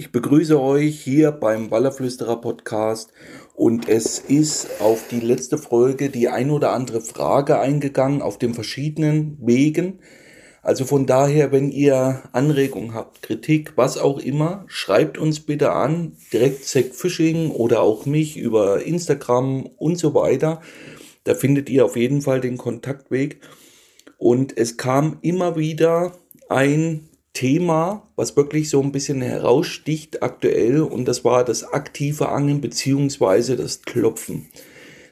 Ich begrüße euch hier beim Wallerflüsterer Podcast und es ist auf die letzte Folge die ein oder andere Frage eingegangen auf den verschiedenen Wegen. Also von daher, wenn ihr Anregungen habt, Kritik, was auch immer, schreibt uns bitte an, direkt Zack Fishing oder auch mich über Instagram und so weiter. Da findet ihr auf jeden Fall den Kontaktweg. Und es kam immer wieder ein Thema, was wirklich so ein bisschen heraussticht aktuell und das war das aktive Angeln beziehungsweise das Klopfen.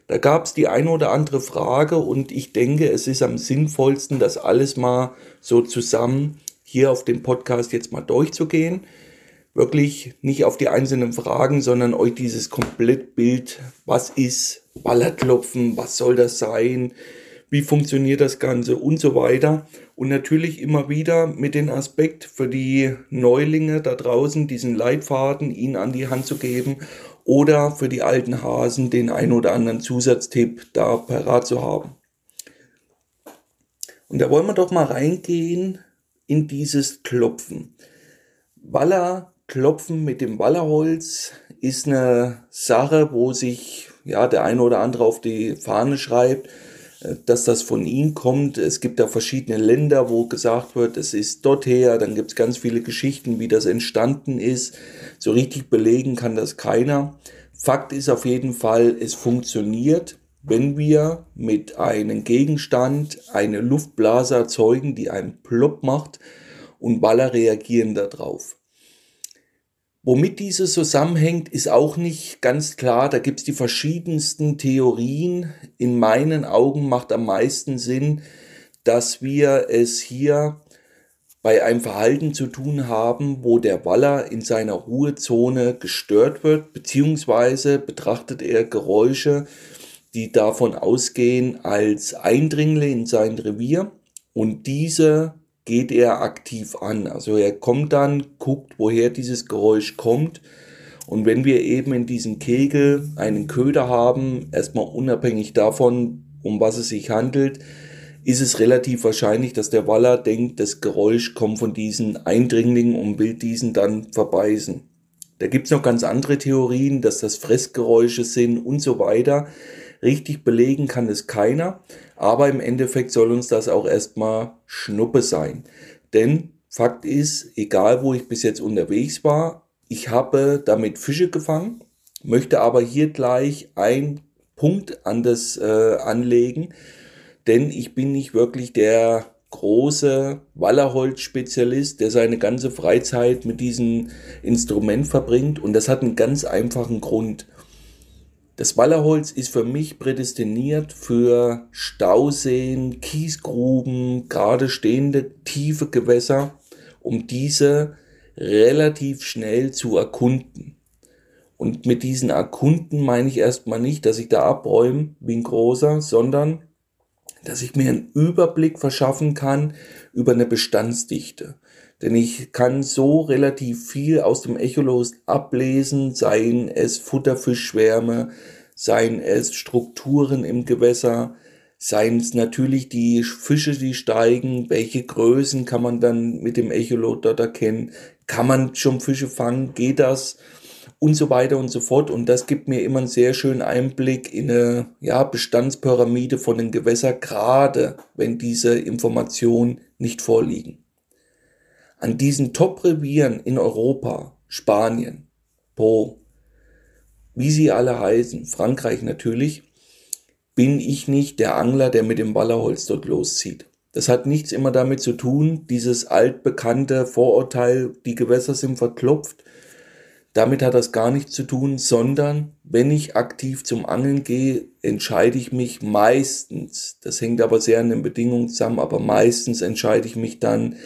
Da gab es die eine oder andere Frage und ich denke, es ist am sinnvollsten, das alles mal so zusammen hier auf dem Podcast jetzt mal durchzugehen. Wirklich nicht auf die einzelnen Fragen, sondern euch dieses Komplettbild, was ist Ballerklopfen, was soll das sein, wie funktioniert das Ganze und so weiter. Und natürlich immer wieder mit dem Aspekt für die Neulinge da draußen, diesen Leitfaden ihnen an die Hand zu geben oder für die alten Hasen den ein oder anderen Zusatztipp da parat zu haben. Und da wollen wir doch mal reingehen in dieses Klopfen. Waller Klopfen mit dem Wallerholz ist eine Sache, wo sich ja der eine oder andere auf die Fahne schreibt, dass das von ihm kommt. Es gibt da verschiedene Länder, wo gesagt wird, es ist dort her. Dann gibt es ganz viele Geschichten, wie das entstanden ist. So richtig belegen kann das keiner. Fakt ist auf jeden Fall, es funktioniert, wenn wir mit einem Gegenstand eine Luftblase erzeugen, die einen Plop macht und Baller reagieren darauf. Womit dieses zusammenhängt, ist auch nicht ganz klar. Da gibt es die verschiedensten Theorien. In meinen Augen macht am meisten Sinn, dass wir es hier bei einem Verhalten zu tun haben, wo der Waller in seiner Ruhezone gestört wird, beziehungsweise betrachtet er Geräusche, die davon ausgehen als Eindringlinge in sein Revier und diese geht er aktiv an. Also er kommt dann, guckt, woher dieses Geräusch kommt. Und wenn wir eben in diesem Kegel einen Köder haben, erstmal unabhängig davon, um was es sich handelt, ist es relativ wahrscheinlich, dass der Waller denkt, das Geräusch kommt von diesen Eindringlingen und will diesen dann verbeißen. Da gibt's noch ganz andere Theorien, dass das Fressgeräusche sind und so weiter. Richtig belegen kann es keiner, aber im Endeffekt soll uns das auch erstmal Schnuppe sein. Denn Fakt ist, egal wo ich bis jetzt unterwegs war, ich habe damit Fische gefangen, möchte aber hier gleich ein Punkt an das äh, anlegen, denn ich bin nicht wirklich der große Wallerholz-Spezialist, der seine ganze Freizeit mit diesem Instrument verbringt und das hat einen ganz einfachen Grund. Das Wallerholz ist für mich prädestiniert für Stauseen, Kiesgruben, gerade stehende tiefe Gewässer, um diese relativ schnell zu erkunden. Und mit diesen Erkunden meine ich erstmal nicht, dass ich da abräume wie ein großer, sondern dass ich mir einen Überblick verschaffen kann über eine Bestandsdichte. Denn ich kann so relativ viel aus dem Echolot ablesen, seien es Futterfischschwärme, seien es Strukturen im Gewässer, seien es natürlich die Fische, die steigen, welche Größen kann man dann mit dem Echolot dort erkennen, kann man schon Fische fangen, geht das und so weiter und so fort. Und das gibt mir immer einen sehr schönen Einblick in eine ja, Bestandspyramide von den Gewässern, gerade wenn diese Informationen nicht vorliegen an diesen Top-Revieren in Europa, Spanien, Po, wie sie alle heißen, Frankreich natürlich, bin ich nicht der Angler, der mit dem Ballerholz dort loszieht. Das hat nichts immer damit zu tun, dieses altbekannte Vorurteil, die Gewässer sind verklopft. Damit hat das gar nichts zu tun, sondern wenn ich aktiv zum Angeln gehe, entscheide ich mich meistens, das hängt aber sehr an den Bedingungen zusammen, aber meistens entscheide ich mich dann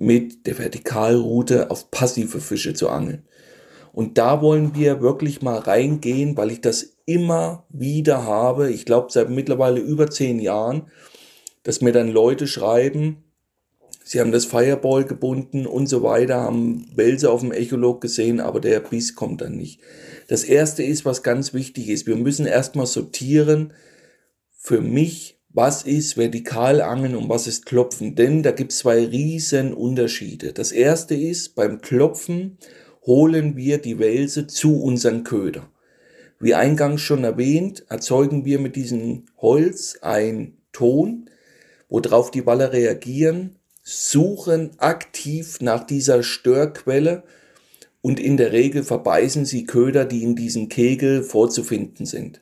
mit der Vertikalroute auf passive Fische zu angeln. Und da wollen wir wirklich mal reingehen, weil ich das immer wieder habe. Ich glaube, seit mittlerweile über zehn Jahren, dass mir dann Leute schreiben, sie haben das Fireball gebunden und so weiter, haben Wälse auf dem Echolog gesehen, aber der Biss kommt dann nicht. Das erste ist, was ganz wichtig ist. Wir müssen erstmal sortieren. Für mich was ist Vertikalangeln und was ist Klopfen? Denn da gibt es zwei riesen Unterschiede. Das erste ist, beim Klopfen holen wir die Welse zu unseren Köder. Wie eingangs schon erwähnt, erzeugen wir mit diesem Holz ein Ton, worauf die Waller reagieren, suchen aktiv nach dieser Störquelle und in der Regel verbeißen sie Köder, die in diesem Kegel vorzufinden sind.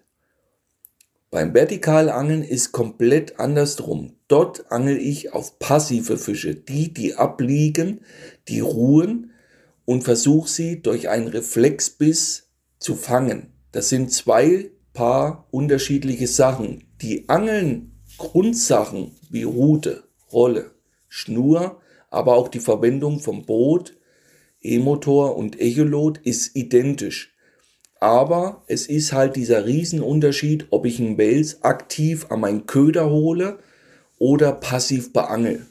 Beim Vertikalangeln ist komplett andersrum. Dort angel ich auf passive Fische, die, die abliegen, die ruhen und versuche sie durch einen Reflexbiss zu fangen. Das sind zwei Paar unterschiedliche Sachen. Die Angeln Grundsachen wie Rute, Rolle, Schnur, aber auch die Verwendung vom Boot, E-Motor und Echolot ist identisch. Aber es ist halt dieser Riesenunterschied, ob ich einen Wels aktiv an meinen Köder hole oder passiv beangel.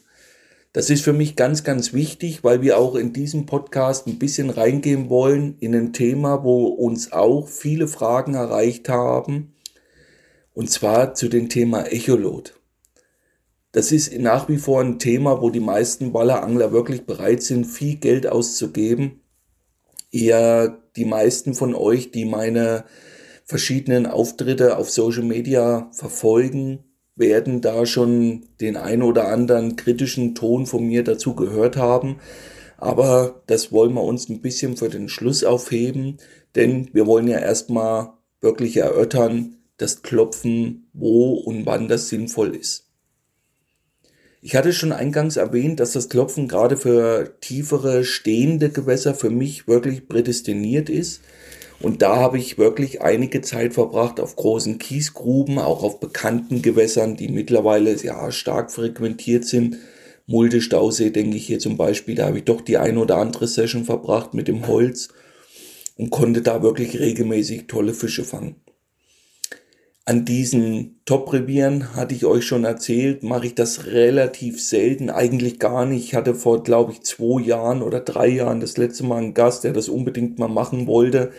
Das ist für mich ganz, ganz wichtig, weil wir auch in diesem Podcast ein bisschen reingehen wollen in ein Thema, wo uns auch viele Fragen erreicht haben. Und zwar zu dem Thema Echolot. Das ist nach wie vor ein Thema, wo die meisten Wallerangler wirklich bereit sind, viel Geld auszugeben. Eher die meisten von euch, die meine verschiedenen Auftritte auf Social Media verfolgen, werden da schon den ein oder anderen kritischen Ton von mir dazu gehört haben. Aber das wollen wir uns ein bisschen für den Schluss aufheben, denn wir wollen ja erstmal wirklich erörtern, das Klopfen, wo und wann das sinnvoll ist. Ich hatte schon eingangs erwähnt, dass das Klopfen gerade für tiefere stehende Gewässer für mich wirklich prädestiniert ist. Und da habe ich wirklich einige Zeit verbracht auf großen Kiesgruben, auch auf bekannten Gewässern, die mittlerweile ja stark frequentiert sind. Mulde Stausee, denke ich hier zum Beispiel, da habe ich doch die ein oder andere Session verbracht mit dem Holz und konnte da wirklich regelmäßig tolle Fische fangen. An diesen Top-Revieren hatte ich euch schon erzählt, mache ich das relativ selten, eigentlich gar nicht. Ich hatte vor, glaube ich, zwei Jahren oder drei Jahren das letzte Mal einen Gast, der das unbedingt mal machen wollte.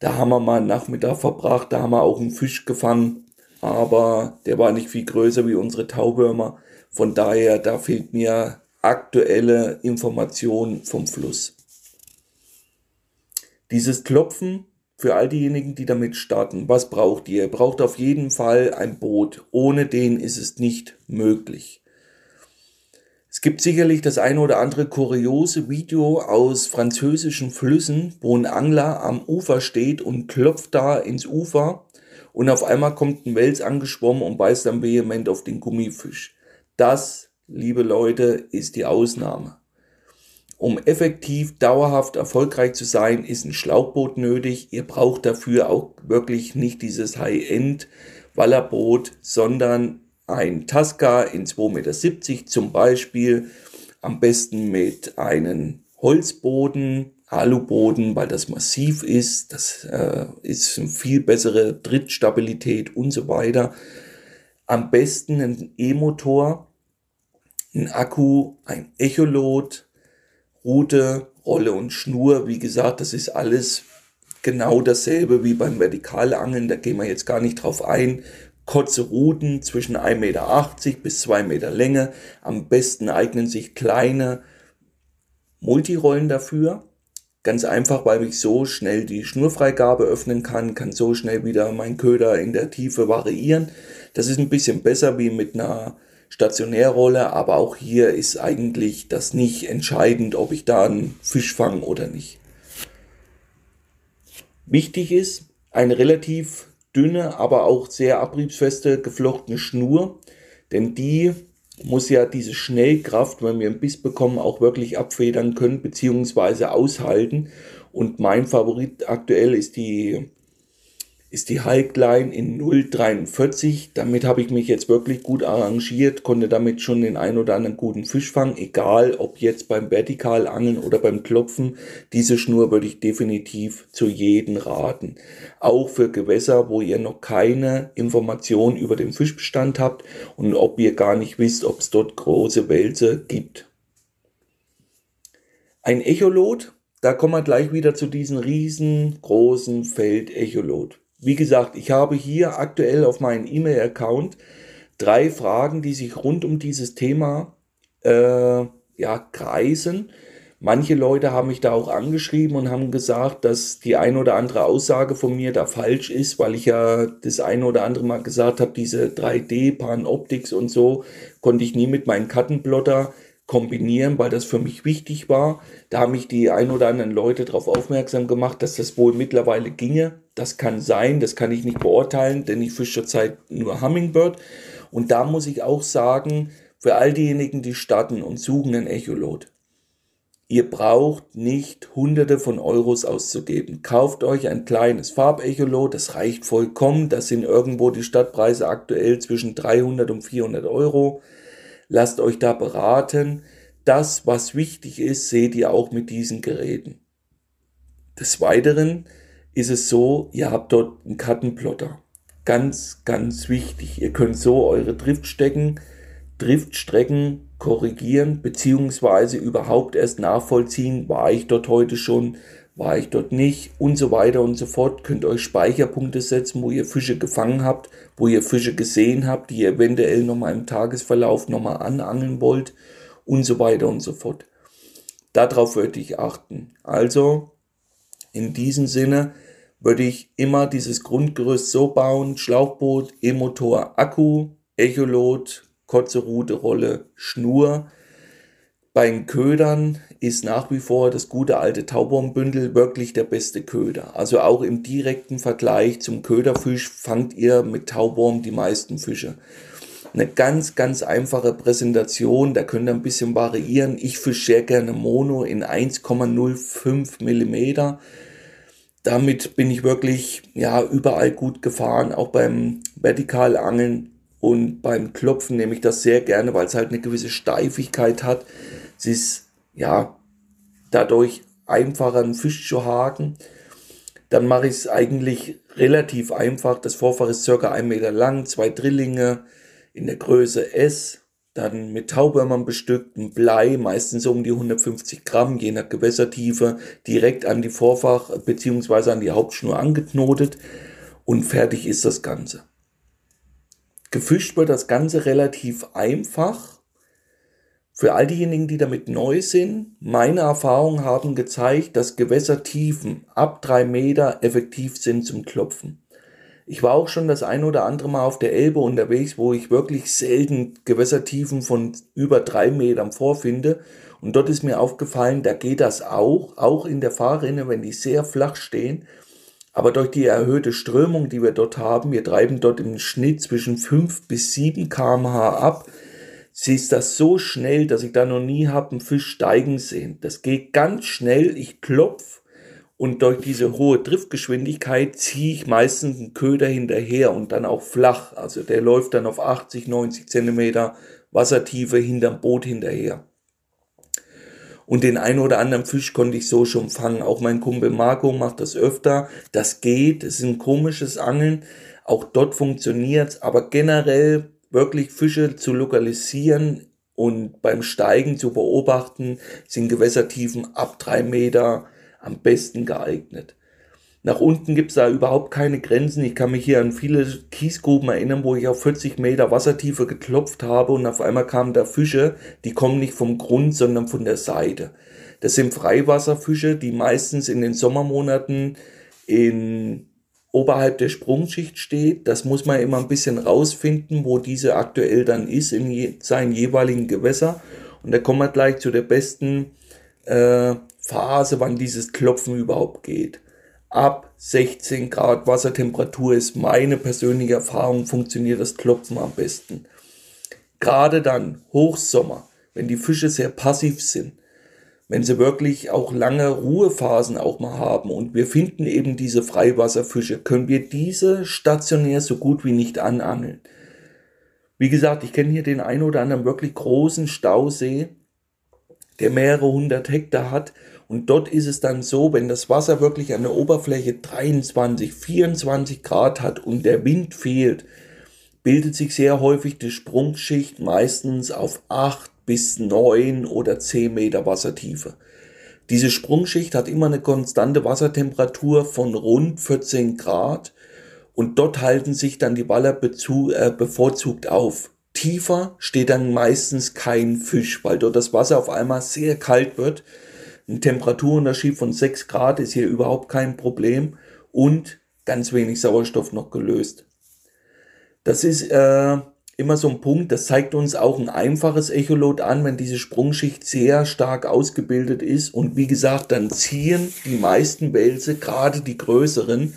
Da haben wir mal einen Nachmittag verbracht, da haben wir auch einen Fisch gefangen, aber der war nicht viel größer wie unsere Tauwürmer. Von daher, da fehlt mir aktuelle Information vom Fluss. Dieses Klopfen für all diejenigen, die damit starten, was braucht ihr? Ihr braucht auf jeden Fall ein Boot. Ohne den ist es nicht möglich. Es gibt sicherlich das eine oder andere kuriose Video aus französischen Flüssen, wo ein Angler am Ufer steht und klopft da ins Ufer und auf einmal kommt ein Wels angeschwommen und beißt dann vehement auf den Gummifisch. Das, liebe Leute, ist die Ausnahme. Um effektiv dauerhaft erfolgreich zu sein, ist ein Schlauchboot nötig. Ihr braucht dafür auch wirklich nicht dieses High-End Wallerboot, sondern ein Tasca in 2,70 Meter zum Beispiel. Am besten mit einem Holzboden, Aluboden, weil das massiv ist. Das äh, ist eine viel bessere Trittstabilität und so weiter. Am besten ein E-Motor, ein Akku, ein Echolot, Rute, Rolle und Schnur, wie gesagt, das ist alles genau dasselbe wie beim Vertikalangeln, da gehen wir jetzt gar nicht drauf ein. Kurze Ruten zwischen 1,80 Meter bis 2 Meter Länge. Am besten eignen sich kleine Multirollen dafür. Ganz einfach, weil ich so schnell die Schnurfreigabe öffnen kann, kann so schnell wieder mein Köder in der Tiefe variieren. Das ist ein bisschen besser wie mit einer Stationärrolle, aber auch hier ist eigentlich das nicht entscheidend, ob ich da einen Fisch fange oder nicht. Wichtig ist eine relativ dünne, aber auch sehr abriebsfeste geflochtene Schnur, denn die muss ja diese Schnellkraft, wenn wir einen Biss bekommen, auch wirklich abfedern können bzw. aushalten. Und mein Favorit aktuell ist die ist die Hulkline in 0,43. Damit habe ich mich jetzt wirklich gut arrangiert, konnte damit schon den ein oder anderen guten Fisch fangen, egal ob jetzt beim Vertikalangeln oder beim Klopfen. Diese Schnur würde ich definitiv zu jedem raten. Auch für Gewässer, wo ihr noch keine Information über den Fischbestand habt und ob ihr gar nicht wisst, ob es dort große Wälze gibt. Ein Echolot, da kommen wir gleich wieder zu diesem riesengroßen Feld Echolot. Wie gesagt, ich habe hier aktuell auf meinem E-Mail-Account drei Fragen, die sich rund um dieses Thema äh, ja, kreisen, Manche Leute haben mich da auch angeschrieben und haben gesagt, dass die ein oder andere Aussage von mir da falsch ist, weil ich ja das ein oder andere Mal gesagt habe, diese 3D, Pan-Optics und so, konnte ich nie mit meinem Kartenplotter kombinieren, weil das für mich wichtig war. Da haben mich die ein oder anderen Leute darauf aufmerksam gemacht, dass das wohl mittlerweile ginge. Das kann sein, das kann ich nicht beurteilen, denn ich fische zurzeit nur Hummingbird. Und da muss ich auch sagen, für all diejenigen, die starten und suchen einen Echolot, Ihr braucht nicht hunderte von Euros auszugeben. Kauft euch ein kleines Farbecholot, das reicht vollkommen. Das sind irgendwo die Stadtpreise aktuell zwischen 300 und 400 Euro. Lasst euch da beraten. Das, was wichtig ist, seht ihr auch mit diesen Geräten. Des Weiteren ist es so, ihr habt dort einen Kartenplotter. Ganz, ganz wichtig. Ihr könnt so eure Driftstecken, Driftstrecken korrigieren, beziehungsweise überhaupt erst nachvollziehen, war ich dort heute schon, war ich dort nicht und so weiter und so fort. Könnt euch Speicherpunkte setzen, wo ihr Fische gefangen habt, wo ihr Fische gesehen habt, die ihr eventuell nochmal im Tagesverlauf nochmal anangeln wollt und so weiter und so fort. Darauf würde ich achten. Also, in diesem Sinne würde ich immer dieses Grundgerüst so bauen, Schlauchboot, E-Motor, Akku, Echolot, kurze Rute, Rolle, Schnur. Beim Ködern ist nach wie vor das gute alte Taubombündel wirklich der beste Köder. Also auch im direkten Vergleich zum Köderfisch fangt ihr mit Tauborm die meisten Fische. Eine ganz, ganz einfache Präsentation, da könnt ihr ein bisschen variieren. Ich fische sehr gerne Mono in 1,05 Millimeter. Damit bin ich wirklich ja überall gut gefahren, auch beim Vertikalangeln und beim Klopfen nehme ich das sehr gerne, weil es halt eine gewisse Steifigkeit hat. Es ist ja dadurch einfacher, einen Fisch zu haken. Dann mache ich es eigentlich relativ einfach. Das Vorfach ist circa ein Meter lang, zwei Drillinge in der Größe S, dann mit Taubwürmern bestückt, ein Blei, meistens um die 150 Gramm, je nach Gewässertiefe, direkt an die Vorfach beziehungsweise an die Hauptschnur angeknotet und fertig ist das Ganze. Gefischt wird das Ganze relativ einfach. Für all diejenigen, die damit neu sind, meine Erfahrungen haben gezeigt, dass Gewässertiefen ab drei Meter effektiv sind zum Klopfen. Ich war auch schon das ein oder andere Mal auf der Elbe unterwegs, wo ich wirklich selten Gewässertiefen von über drei Metern vorfinde. Und dort ist mir aufgefallen, da geht das auch, auch in der Fahrrinne, wenn die sehr flach stehen. Aber durch die erhöhte Strömung, die wir dort haben, wir treiben dort im Schnitt zwischen 5 bis 7 kmh ab, sie ist das so schnell, dass ich da noch nie habe einen Fisch steigen sehen. Das geht ganz schnell, ich klopf und durch diese hohe Driftgeschwindigkeit ziehe ich meistens einen Köder hinterher und dann auch flach. Also der läuft dann auf 80, 90 Zentimeter Wassertiefe hinterm Boot hinterher. Und den einen oder anderen Fisch konnte ich so schon fangen. Auch mein Kumpel Marco macht das öfter. Das geht. Es ist ein komisches Angeln. Auch dort funktioniert's. Aber generell wirklich Fische zu lokalisieren und beim Steigen zu beobachten, sind Gewässertiefen ab drei Meter am besten geeignet. Nach unten gibt's da überhaupt keine Grenzen. Ich kann mich hier an viele Kiesgruben erinnern, wo ich auf 40 Meter Wassertiefe geklopft habe und auf einmal kamen da Fische, die kommen nicht vom Grund, sondern von der Seite. Das sind Freiwasserfische, die meistens in den Sommermonaten in oberhalb der Sprungschicht steht. Das muss man immer ein bisschen rausfinden, wo diese aktuell dann ist in je, seinen jeweiligen Gewässer. Und da kommen wir gleich zu der besten äh, Phase, wann dieses Klopfen überhaupt geht ab 16 Grad Wassertemperatur ist meine persönliche Erfahrung, funktioniert das Klopfen am besten. Gerade dann, Hochsommer, wenn die Fische sehr passiv sind, wenn sie wirklich auch lange Ruhephasen auch mal haben und wir finden eben diese Freiwasserfische, können wir diese stationär so gut wie nicht anangeln. Wie gesagt, ich kenne hier den ein oder anderen wirklich großen Stausee, der mehrere hundert Hektar hat und dort ist es dann so, wenn das Wasser wirklich an der Oberfläche 23, 24 Grad hat und der Wind fehlt, bildet sich sehr häufig die Sprungschicht meistens auf 8 bis 9 oder 10 Meter Wassertiefe. Diese Sprungschicht hat immer eine konstante Wassertemperatur von rund 14 Grad und dort halten sich dann die Waller äh, bevorzugt auf. Tiefer steht dann meistens kein Fisch, weil dort das Wasser auf einmal sehr kalt wird Ein Temperaturunterschied von 6 Grad ist hier überhaupt kein Problem und ganz wenig Sauerstoff noch gelöst. Das ist äh, immer so ein Punkt, das zeigt uns auch ein einfaches Echolot an, wenn diese Sprungschicht sehr stark ausgebildet ist. Und wie gesagt, dann ziehen die meisten Wälse, gerade die größeren,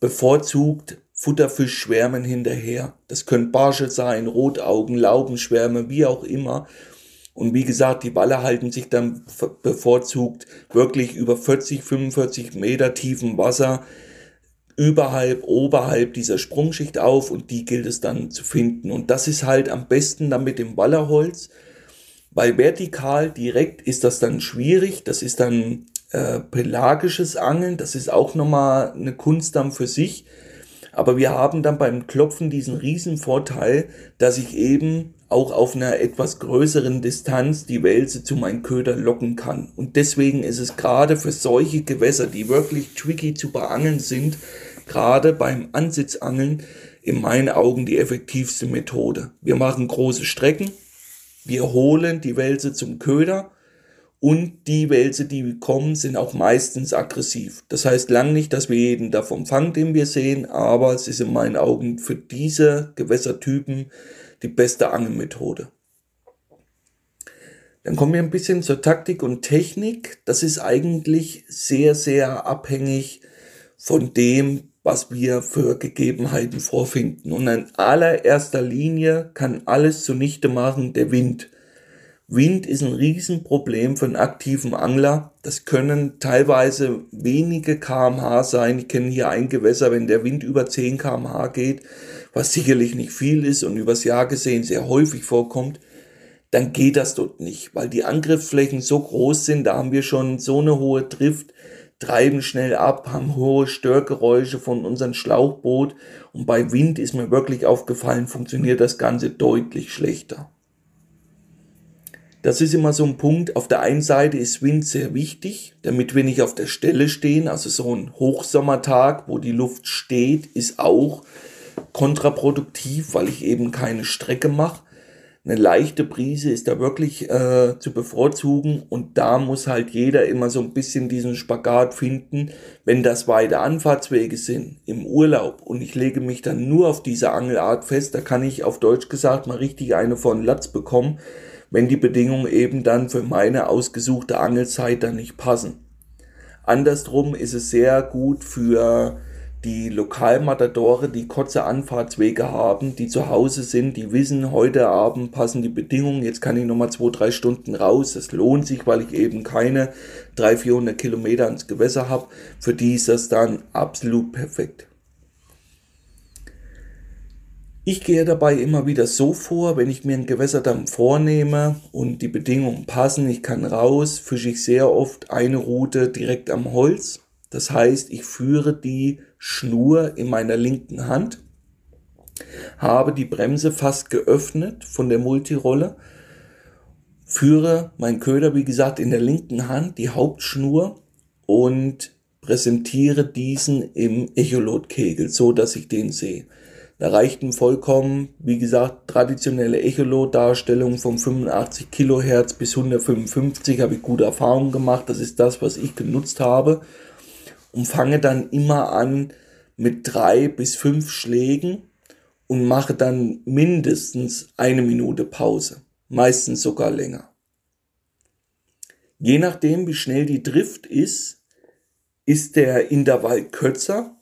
bevorzugt Futterfischschwärmen hinterher. Das können Barsche sein, Rotaugen, Laubenschwärme, wie auch immer. Und wie gesagt, die Walle halten sich dann bevorzugt wirklich über 40, 45 Meter tiefen Wasser überhalb, oberhalb dieser Sprungschicht auf und die gilt es dann zu finden. Und das ist halt am besten dann mit dem Wallerholz, weil vertikal direkt ist das dann schwierig. Das ist dann äh, pelagisches Angeln. Das ist auch nochmal eine Kunst dann für sich. Aber wir haben dann beim Klopfen diesen riesen Vorteil, dass ich eben auch auf einer etwas größeren Distanz die Wälse zu meinem Köder locken kann. Und deswegen ist es gerade für solche Gewässer, die wirklich tricky zu beangeln sind, gerade beim Ansitzangeln in meinen Augen die effektivste Methode. Wir machen große Strecken, wir holen die Wälse zum Köder und die Wälse, die kommen, sind auch meistens aggressiv. Das heißt lang nicht, dass wir jeden davon fangen, den wir sehen, aber es ist in meinen Augen für diese Gewässertypen die beste Angelmethode. Dann kommen wir ein bisschen zur Taktik und Technik. Das ist eigentlich sehr, sehr abhängig von dem, was wir für Gegebenheiten vorfinden. Und in allererster Linie kann alles zunichte machen der Wind. Wind ist ein Riesenproblem für einen aktiven Angler. Das können teilweise wenige kmh sein. Ich kenne hier ein Gewässer, wenn der Wind über 10 kmh geht, was sicherlich nicht viel ist und übers Jahr gesehen sehr häufig vorkommt, dann geht das dort nicht, weil die Angriffsflächen so groß sind, da haben wir schon so eine hohe Drift, treiben schnell ab, haben hohe Störgeräusche von unserem Schlauchboot und bei Wind ist mir wirklich aufgefallen, funktioniert das Ganze deutlich schlechter. Das ist immer so ein Punkt. Auf der einen Seite ist Wind sehr wichtig, damit wir nicht auf der Stelle stehen. Also so ein Hochsommertag, wo die Luft steht, ist auch kontraproduktiv, weil ich eben keine Strecke mache. Eine leichte Brise ist da wirklich äh, zu bevorzugen und da muss halt jeder immer so ein bisschen diesen Spagat finden, wenn das weite Anfahrtswege sind im Urlaub und ich lege mich dann nur auf diese Angelart fest, da kann ich auf Deutsch gesagt mal richtig eine von Latz bekommen wenn die Bedingungen eben dann für meine ausgesuchte Angelzeit dann nicht passen. Andersrum ist es sehr gut für die Lokalmatadore, die kurze Anfahrtswege haben, die zu Hause sind, die wissen, heute Abend passen die Bedingungen, jetzt kann ich nochmal zwei, drei Stunden raus. Das lohnt sich, weil ich eben keine 300, 400 Kilometer ins Gewässer habe. Für die ist das dann absolut perfekt. Ich gehe dabei immer wieder so vor, wenn ich mir einen Gewässerdamm vornehme und die Bedingungen passen, ich kann raus, fische ich sehr oft eine Route direkt am Holz. Das heißt, ich führe die Schnur in meiner linken Hand, habe die Bremse fast geöffnet von der Multirolle, führe meinen Köder, wie gesagt, in der linken Hand, die Hauptschnur und präsentiere diesen im Echolotkegel, so dass ich den sehe. Da reichten vollkommen, wie gesagt, traditionelle Echolot-Darstellung von 85 Kilohertz bis 155 habe ich gute Erfahrungen gemacht. Das ist das, was ich genutzt habe. Und fange dann immer an mit drei bis fünf Schlägen und mache dann mindestens eine Minute Pause. Meistens sogar länger. Je nachdem, wie schnell die Drift ist, ist der Intervall kürzer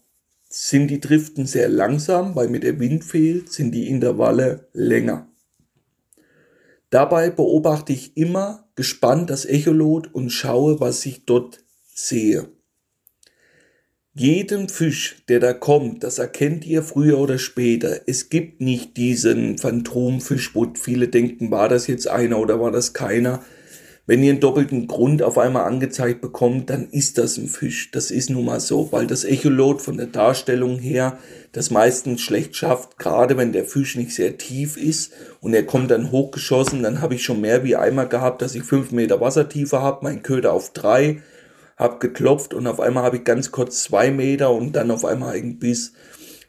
sind die Driften sehr langsam, weil mir der Wind fehlt, sind die Intervalle länger. Dabei beobachte ich immer gespannt das Echolot und schaue, was ich dort sehe. Jeden Fisch, der da kommt, das erkennt ihr früher oder später. Es gibt nicht diesen Phantomfisch, wo viele denken, war das jetzt einer oder war das keiner. Wenn ihr einen doppelten Grund auf einmal angezeigt bekommt, dann ist das ein Fisch. Das ist nun mal so, weil das Echolot von der Darstellung her das meistens schlecht schafft, gerade wenn der Fisch nicht sehr tief ist und er kommt dann hochgeschossen, dann habe ich schon mehr wie einmal gehabt, dass ich fünf Meter Wassertiefe habe, mein Köder auf drei, habe geklopft und auf einmal habe ich ganz kurz zwei Meter und dann auf einmal einen Biss,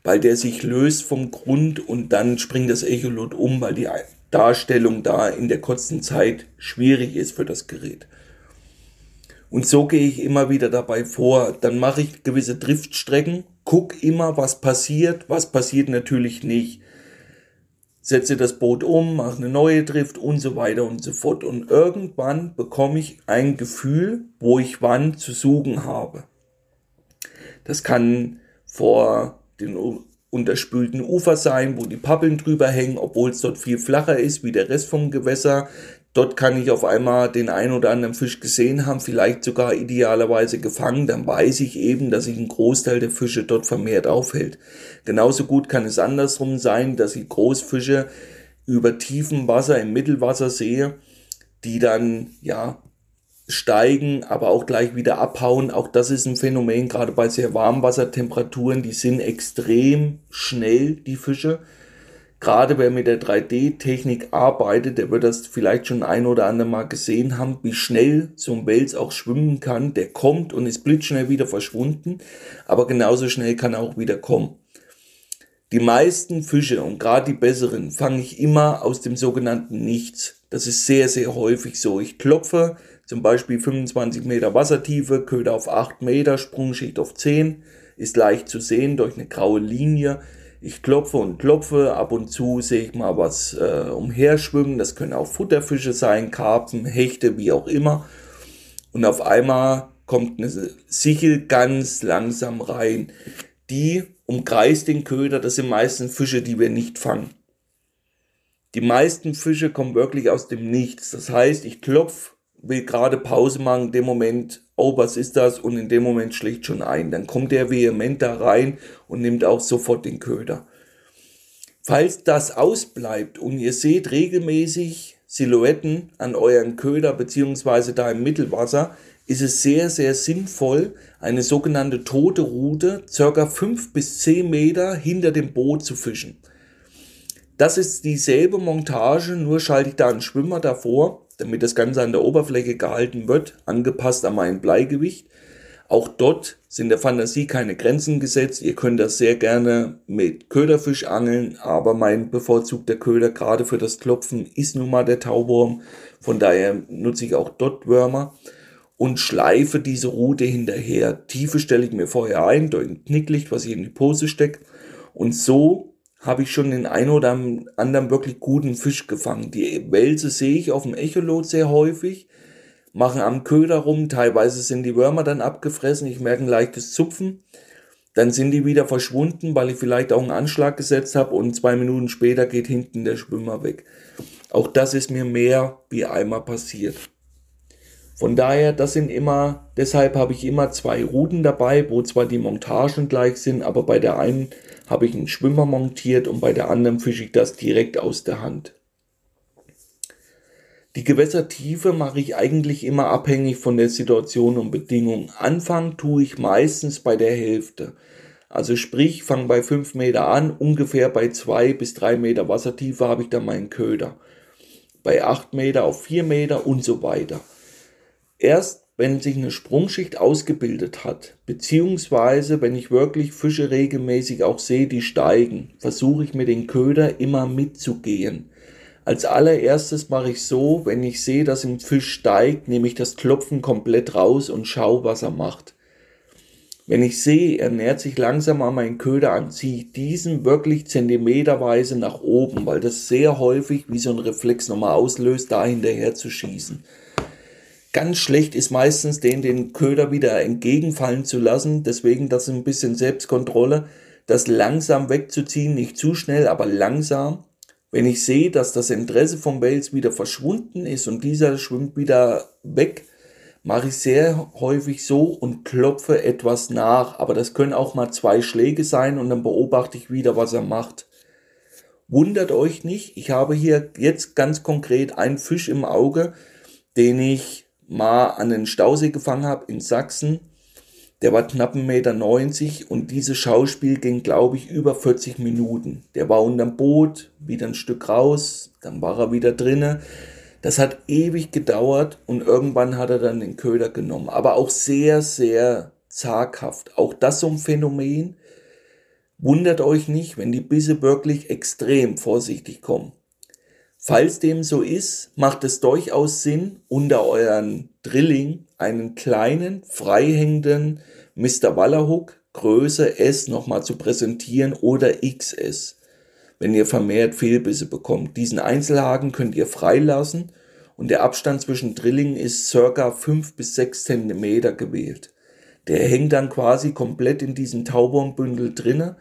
weil der sich löst vom Grund und dann springt das Echolot um, weil die Darstellung da in der kurzen Zeit schwierig ist für das Gerät. Und so gehe ich immer wieder dabei vor. Dann mache ich gewisse Driftstrecken, guck immer, was passiert, was passiert natürlich nicht. Setze das Boot um, mache eine neue Drift und so weiter und so fort. Und irgendwann bekomme ich ein Gefühl, wo ich wann zu suchen habe. Das kann vor den unterspülten Ufer sein, wo die Pappeln drüber hängen, obwohl es dort viel flacher ist wie der Rest vom Gewässer. Dort kann ich auf einmal den ein oder anderen Fisch gesehen haben, vielleicht sogar idealerweise gefangen. Dann weiß ich eben, dass sich ein Großteil der Fische dort vermehrt aufhält. Genauso gut kann es andersrum sein, dass ich Großfische über tiefem Wasser im Mittelwasser sehe, die dann ja steigen, aber auch gleich wieder abhauen. Auch das ist ein Phänomen, gerade bei sehr warmen Wassertemperaturen. Die sind extrem schnell, die Fische. Gerade wer mit der 3D-Technik arbeitet, der wird das vielleicht schon ein oder andere Mal gesehen haben, wie schnell so ein Wels auch schwimmen kann. Der kommt und ist blitzschnell wieder verschwunden, aber genauso schnell kann er auch wieder kommen. Die meisten Fische und gerade die besseren fange ich immer aus dem sogenannten Nichts. Das ist sehr, sehr häufig so. Ich klopfe zum Beispiel 25 Meter Wassertiefe, Köder auf 8 Meter, Sprungschicht auf 10, ist leicht zu sehen durch eine graue Linie. Ich klopfe und klopfe, ab und zu sehe ich mal was äh, umherschwimmen, das können auch Futterfische sein, Karpfen, Hechte, wie auch immer. Und auf einmal kommt eine Sichel ganz langsam rein. Die umkreist den Köder, das sind meistens Fische, die wir nicht fangen. Die meisten Fische kommen wirklich aus dem Nichts. Das heißt, ich klopfe will gerade Pause machen, in dem Moment, oh, was ist das? Und in dem Moment schlägt schon ein. Dann kommt er vehement da rein und nimmt auch sofort den Köder. Falls das ausbleibt und ihr seht regelmäßig Silhouetten an euren Köder beziehungsweise da im Mittelwasser, ist es sehr, sehr sinnvoll, eine sogenannte tote Route circa fünf bis zehn Meter hinter dem Boot zu fischen. Das ist dieselbe Montage, nur schalte ich da einen Schwimmer davor damit das Ganze an der Oberfläche gehalten wird, angepasst an mein Bleigewicht. Auch dort sind der Fantasie keine Grenzen gesetzt. Ihr könnt das sehr gerne mit Köderfisch angeln, aber mein bevorzugter Köder gerade für das Klopfen ist nun mal der Tauwurm. Von daher nutze ich auch dort Würmer und schleife diese Route hinterher. Tiefe stelle ich mir vorher ein durch ein Knicklicht, was ich in die Pose stecke. Und so habe ich schon den einen oder anderen wirklich guten Fisch gefangen. Die Wälse sehe ich auf dem Echolot sehr häufig, machen am Köder rum, teilweise sind die Würmer dann abgefressen, ich merke ein leichtes Zupfen, dann sind die wieder verschwunden, weil ich vielleicht auch einen Anschlag gesetzt habe und zwei Minuten später geht hinten der Schwimmer weg. Auch das ist mir mehr wie einmal passiert. Von daher, das sind immer, deshalb habe ich immer zwei Routen dabei, wo zwar die Montagen gleich sind, aber bei der einen habe ich einen Schwimmer montiert und bei der anderen fische ich das direkt aus der Hand. Die Gewässertiefe mache ich eigentlich immer abhängig von der Situation und Bedingungen. Anfangen tue ich meistens bei der Hälfte. Also sprich, fange bei 5 Meter an, ungefähr bei 2 bis 3 Meter Wassertiefe habe ich dann meinen Köder. Bei 8 Meter auf 4 Meter und so weiter. Erst wenn sich eine Sprungschicht ausgebildet hat, beziehungsweise wenn ich wirklich Fische regelmäßig auch sehe, die steigen, versuche ich mit den Köder immer mitzugehen. Als allererstes mache ich so, wenn ich sehe, dass ein Fisch steigt, nehme ich das Klopfen komplett raus und schaue, was er macht. Wenn ich sehe, er nähert sich langsam an meinen Köder an, ziehe ich diesen wirklich zentimeterweise nach oben, weil das sehr häufig wie so ein Reflex nochmal auslöst, da hinterher zu schießen. Ganz schlecht ist meistens den, den Köder wieder entgegenfallen zu lassen. Deswegen das ein bisschen Selbstkontrolle, das langsam wegzuziehen, nicht zu schnell, aber langsam. Wenn ich sehe, dass das Interesse vom Wels wieder verschwunden ist und dieser schwimmt wieder weg, mache ich sehr häufig so und klopfe etwas nach. Aber das können auch mal zwei Schläge sein und dann beobachte ich wieder, was er macht. Wundert euch nicht, ich habe hier jetzt ganz konkret einen Fisch im Auge, den ich mal an den Stausee gefangen habe in Sachsen. Der war knapp 1,90 Meter und dieses Schauspiel ging, glaube ich, über 40 Minuten. Der war unterm Boot, wieder ein Stück raus, dann war er wieder drinne. Das hat ewig gedauert und irgendwann hat er dann den Köder genommen. Aber auch sehr, sehr zaghaft. Auch das so ein Phänomen. Wundert euch nicht, wenn die Bisse wirklich extrem vorsichtig kommen. Falls dem so ist, macht es durchaus Sinn, unter euren Drilling einen kleinen, freihängenden Mr. Wallerhook Größe S nochmal zu präsentieren oder XS, wenn ihr vermehrt Fehlbisse bekommt. Diesen Einzelhaken könnt ihr freilassen und der Abstand zwischen Drilling ist circa 5 bis 6 cm gewählt. Der hängt dann quasi komplett in diesem Taubornbündel drinne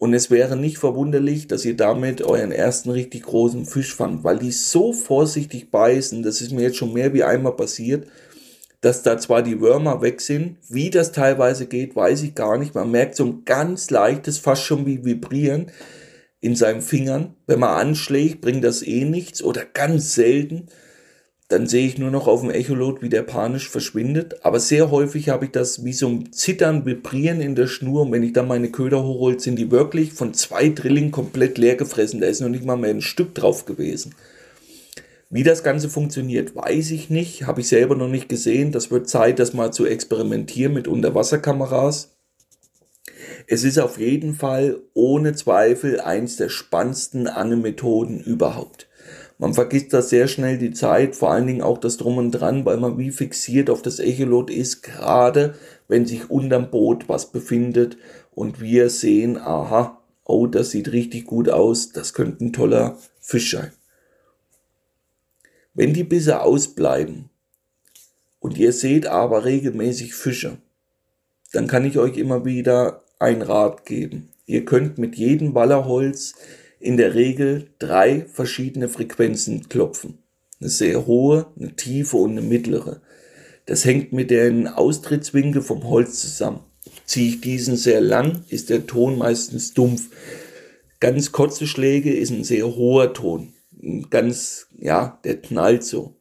und es wäre nicht verwunderlich, dass ihr damit euren ersten richtig großen Fisch fangt, weil die so vorsichtig beißen, das ist mir jetzt schon mehr wie einmal passiert, dass da zwar die Würmer weg sind, wie das teilweise geht, weiß ich gar nicht. Man merkt so ein ganz leichtes, fast schon wie Vibrieren in seinen Fingern. Wenn man anschlägt, bringt das eh nichts oder ganz selten dann sehe ich nur noch auf dem Echolot, wie der panisch verschwindet. Aber sehr häufig habe ich das wie so ein Zittern, Vibrieren in der Schnur. Und wenn ich dann meine Köder hochhole, sind die wirklich von zwei Drilling komplett leer gefressen. Da ist noch nicht mal mehr ein Stück drauf gewesen. Wie das Ganze funktioniert, weiß ich nicht. Habe ich selber noch nicht gesehen. Das wird Zeit, das mal zu experimentieren mit Unterwasserkameras. Es ist auf jeden Fall ohne Zweifel eins der spannendsten Angelmethoden überhaupt. Man vergisst da sehr schnell die Zeit, vor allen Dingen auch das Drum und Dran, weil man wie fixiert auf das Echolot ist, gerade wenn sich unterm Boot was befindet und wir sehen, aha, oh, das sieht richtig gut aus, das könnte ein toller Fisch sein. Wenn die Bisse ausbleiben und ihr seht aber regelmäßig Fische, dann kann ich euch immer wieder ein Rat geben. Ihr könnt mit jedem Wallerholz in der Regel drei verschiedene Frequenzen klopfen. Eine sehr hohe, eine tiefe und eine mittlere. Das hängt mit den Austrittswinkel vom Holz zusammen. Ziehe ich diesen sehr lang, ist der Ton meistens dumpf. Ganz kurze Schläge ist ein sehr hoher Ton. Ganz, ja, der knallt so.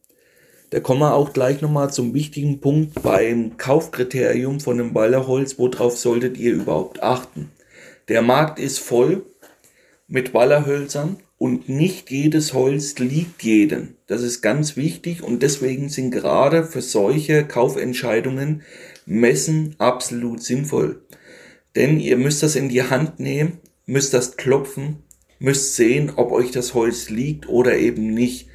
Da kommen wir auch gleich nochmal zum wichtigen Punkt beim Kaufkriterium von einem Wallerholz. Worauf solltet ihr überhaupt achten? Der Markt ist voll mit Wallerhölzern und nicht jedes Holz liegt jedem. Das ist ganz wichtig und deswegen sind gerade für solche Kaufentscheidungen Messen absolut sinnvoll. Denn ihr müsst das in die Hand nehmen, müsst das klopfen, müsst sehen, ob euch das Holz liegt oder eben nicht.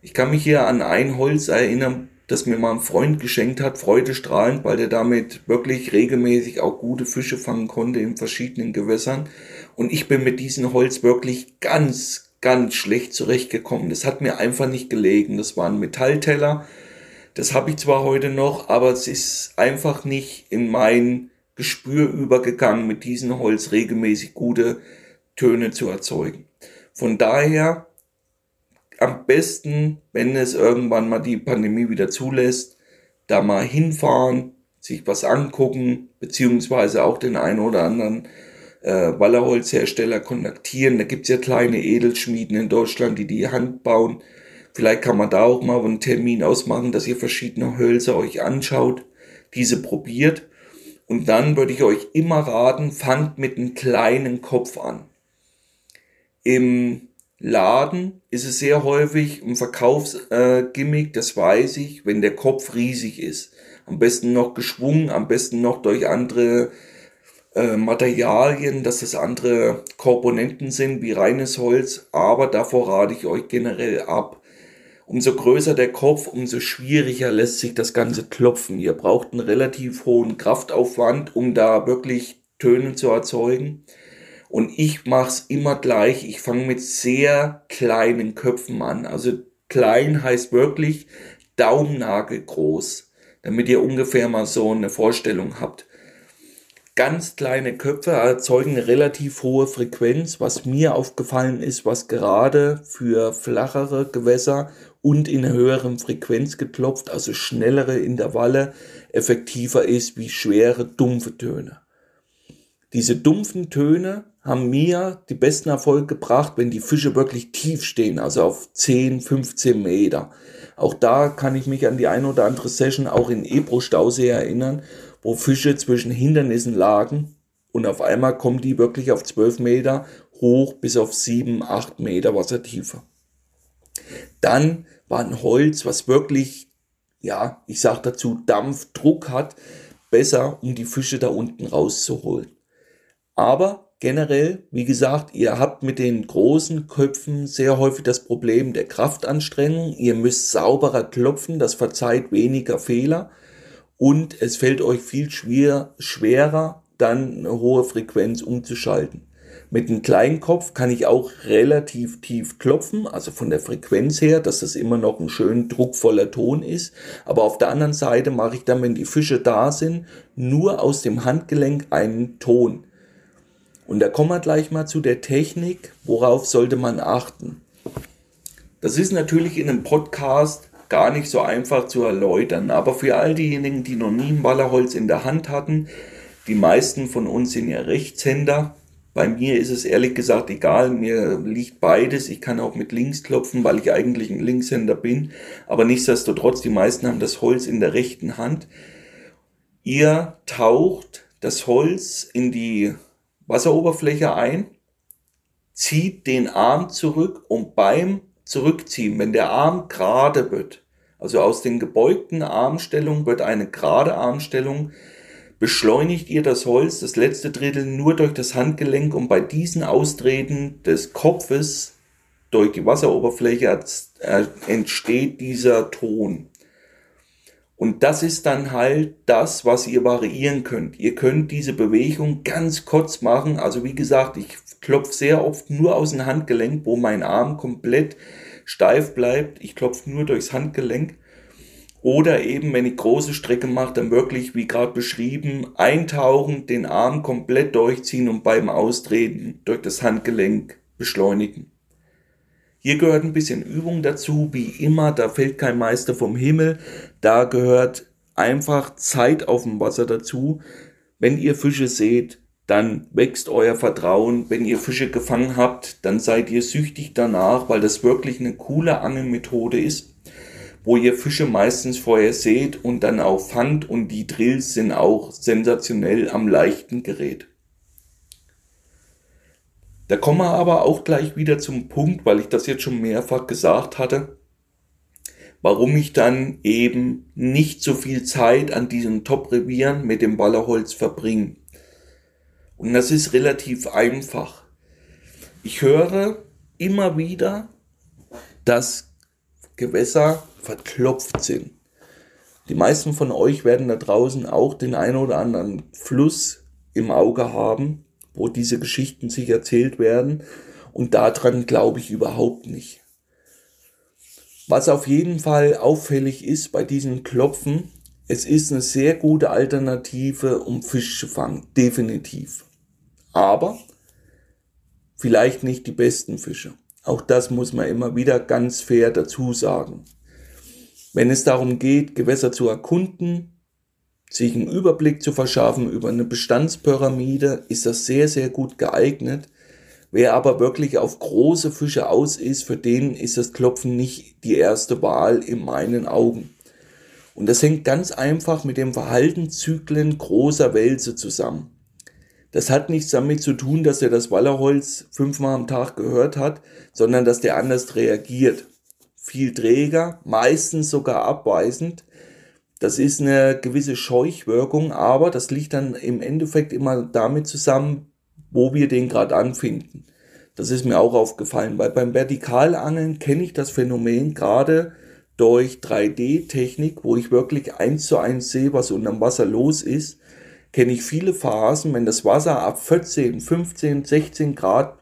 Ich kann mich hier an ein Holz erinnern, das mir mal ein Freund geschenkt hat, freudestrahlend, weil der damit wirklich regelmäßig auch gute Fische fangen konnte in verschiedenen Gewässern. Und ich bin mit diesem Holz wirklich ganz, ganz schlecht zurechtgekommen. Das hat mir einfach nicht gelegen. Das war ein Metallteller. Das habe ich zwar heute noch, aber es ist einfach nicht in mein Gespür übergegangen, mit diesem Holz regelmäßig gute Töne zu erzeugen. Von daher am besten, wenn es irgendwann mal die Pandemie wieder zulässt, da mal hinfahren, sich was angucken, beziehungsweise auch den einen oder anderen äh, Wallerholzhersteller kontaktieren. Da gibt's ja kleine Edelschmieden in Deutschland, die die Hand bauen. Vielleicht kann man da auch mal einen Termin ausmachen, dass ihr verschiedene Hölzer euch anschaut, diese probiert. Und dann würde ich euch immer raten, fangt mit einem kleinen Kopf an. Im Laden ist es sehr häufig ein Verkaufsgimmick, äh, das weiß ich, wenn der Kopf riesig ist. Am besten noch geschwungen, am besten noch durch andere äh, Materialien, dass es andere Komponenten sind wie reines Holz, aber davor rate ich euch generell ab. Umso größer der Kopf, umso schwieriger lässt sich das Ganze klopfen. Ihr braucht einen relativ hohen Kraftaufwand, um da wirklich Töne zu erzeugen. Und ich mache es immer gleich. Ich fange mit sehr kleinen Köpfen an. Also klein heißt wirklich Daumennagel groß, damit ihr ungefähr mal so eine Vorstellung habt. Ganz kleine Köpfe erzeugen relativ hohe Frequenz, was mir aufgefallen ist, was gerade für flachere Gewässer und in höheren Frequenz geklopft, also schnellere Intervalle, effektiver ist wie schwere, dumpfe Töne. Diese dumpfen Töne haben mir die besten Erfolge gebracht, wenn die Fische wirklich tief stehen, also auf 10, 15 Meter. Auch da kann ich mich an die eine oder andere Session auch in Ebro-Stausee erinnern, wo Fische zwischen Hindernissen lagen und auf einmal kommen die wirklich auf 12 Meter hoch bis auf 7, 8 Meter Wassertiefe. Dann war ein Holz, was wirklich, ja, ich sag dazu, Dampfdruck hat, besser, um die Fische da unten rauszuholen. Aber generell, wie gesagt, ihr habt mit den großen Köpfen sehr häufig das Problem der Kraftanstrengung. Ihr müsst sauberer klopfen, das verzeiht weniger Fehler und es fällt euch viel schwer, schwerer, dann eine hohe Frequenz umzuschalten. Mit einem kleinen Kopf kann ich auch relativ tief klopfen, also von der Frequenz her, dass das immer noch ein schön druckvoller Ton ist. Aber auf der anderen Seite mache ich dann, wenn die Fische da sind, nur aus dem Handgelenk einen Ton. Und da kommen wir gleich mal zu der Technik, worauf sollte man achten. Das ist natürlich in einem Podcast gar nicht so einfach zu erläutern, aber für all diejenigen, die noch nie ein Wallerholz in der Hand hatten, die meisten von uns sind ja Rechtshänder. Bei mir ist es ehrlich gesagt egal, mir liegt beides. Ich kann auch mit links klopfen, weil ich eigentlich ein Linkshänder bin. Aber nichtsdestotrotz, die meisten haben das Holz in der rechten Hand. Ihr taucht das Holz in die Wasseroberfläche ein, zieht den Arm zurück und beim Zurückziehen, wenn der Arm gerade wird, also aus den gebeugten Armstellungen wird eine gerade Armstellung, beschleunigt ihr das Holz, das letzte Drittel nur durch das Handgelenk und bei diesem Austreten des Kopfes durch die Wasseroberfläche entsteht dieser Ton. Und das ist dann halt das, was ihr variieren könnt. Ihr könnt diese Bewegung ganz kurz machen. Also wie gesagt, ich klopfe sehr oft nur aus dem Handgelenk, wo mein Arm komplett steif bleibt. Ich klopfe nur durchs Handgelenk. Oder eben, wenn ich große Strecke mache, dann wirklich, wie gerade beschrieben, eintauchen, den Arm komplett durchziehen und beim Austreten durch das Handgelenk beschleunigen. Hier gehört ein bisschen Übung dazu, wie immer, da fällt kein Meister vom Himmel, da gehört einfach Zeit auf dem Wasser dazu. Wenn ihr Fische seht, dann wächst euer Vertrauen. Wenn ihr Fische gefangen habt, dann seid ihr süchtig danach, weil das wirklich eine coole Angelmethode ist, wo ihr Fische meistens vorher seht und dann auch fangt und die Drills sind auch sensationell am leichten Gerät. Da kommen wir aber auch gleich wieder zum Punkt, weil ich das jetzt schon mehrfach gesagt hatte, warum ich dann eben nicht so viel Zeit an diesen Top-Revieren mit dem Ballerholz verbringe. Und das ist relativ einfach. Ich höre immer wieder, dass Gewässer verklopft sind. Die meisten von euch werden da draußen auch den einen oder anderen Fluss im Auge haben, wo diese Geschichten sich erzählt werden. Und daran glaube ich überhaupt nicht. Was auf jeden Fall auffällig ist bei diesen Klopfen, es ist eine sehr gute Alternative, um Fisch zu fangen. Definitiv. Aber vielleicht nicht die besten Fische. Auch das muss man immer wieder ganz fair dazu sagen. Wenn es darum geht, Gewässer zu erkunden, sich einen Überblick zu verschaffen über eine Bestandspyramide, ist das sehr, sehr gut geeignet. Wer aber wirklich auf große Fische aus ist, für den ist das Klopfen nicht die erste Wahl in meinen Augen. Und das hängt ganz einfach mit dem Verhaltenszyklen großer Wälse zusammen. Das hat nichts damit zu tun, dass er das Wallerholz fünfmal am Tag gehört hat, sondern dass der anders reagiert. Viel träger, meistens sogar abweisend, das ist eine gewisse Scheuchwirkung, aber das liegt dann im Endeffekt immer damit zusammen, wo wir den gerade anfinden. Das ist mir auch aufgefallen, weil beim Vertikalangeln kenne ich das Phänomen gerade durch 3D-Technik, wo ich wirklich eins zu eins sehe, was unterm Wasser los ist, kenne ich viele Phasen, wenn das Wasser ab 14, 15, 16 Grad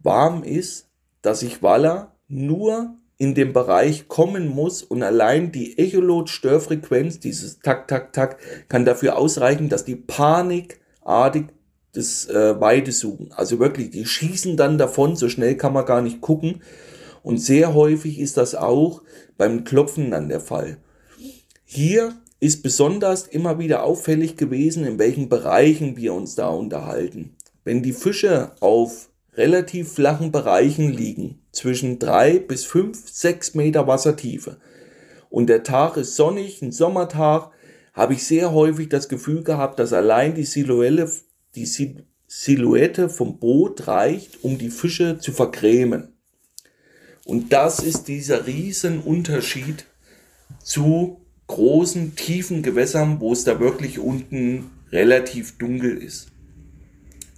warm ist, dass ich Waller nur in den Bereich kommen muss und allein die Echolot-Störfrequenz, dieses Tak, Tak, Tak, kann dafür ausreichen, dass die panikartig das äh, Weide suchen. Also wirklich, die schießen dann davon, so schnell kann man gar nicht gucken. Und sehr häufig ist das auch beim Klopfen dann der Fall. Hier ist besonders immer wieder auffällig gewesen, in welchen Bereichen wir uns da unterhalten. Wenn die Fische auf relativ flachen Bereichen liegen, zwischen drei bis fünf, sechs Meter Wassertiefe. Und der Tag ist sonnig, ein Sommertag, habe ich sehr häufig das Gefühl gehabt, dass allein die Silhouette, die Silhouette vom Boot reicht, um die Fische zu vergrämen. Und das ist dieser Riesenunterschied zu großen, tiefen Gewässern, wo es da wirklich unten relativ dunkel ist.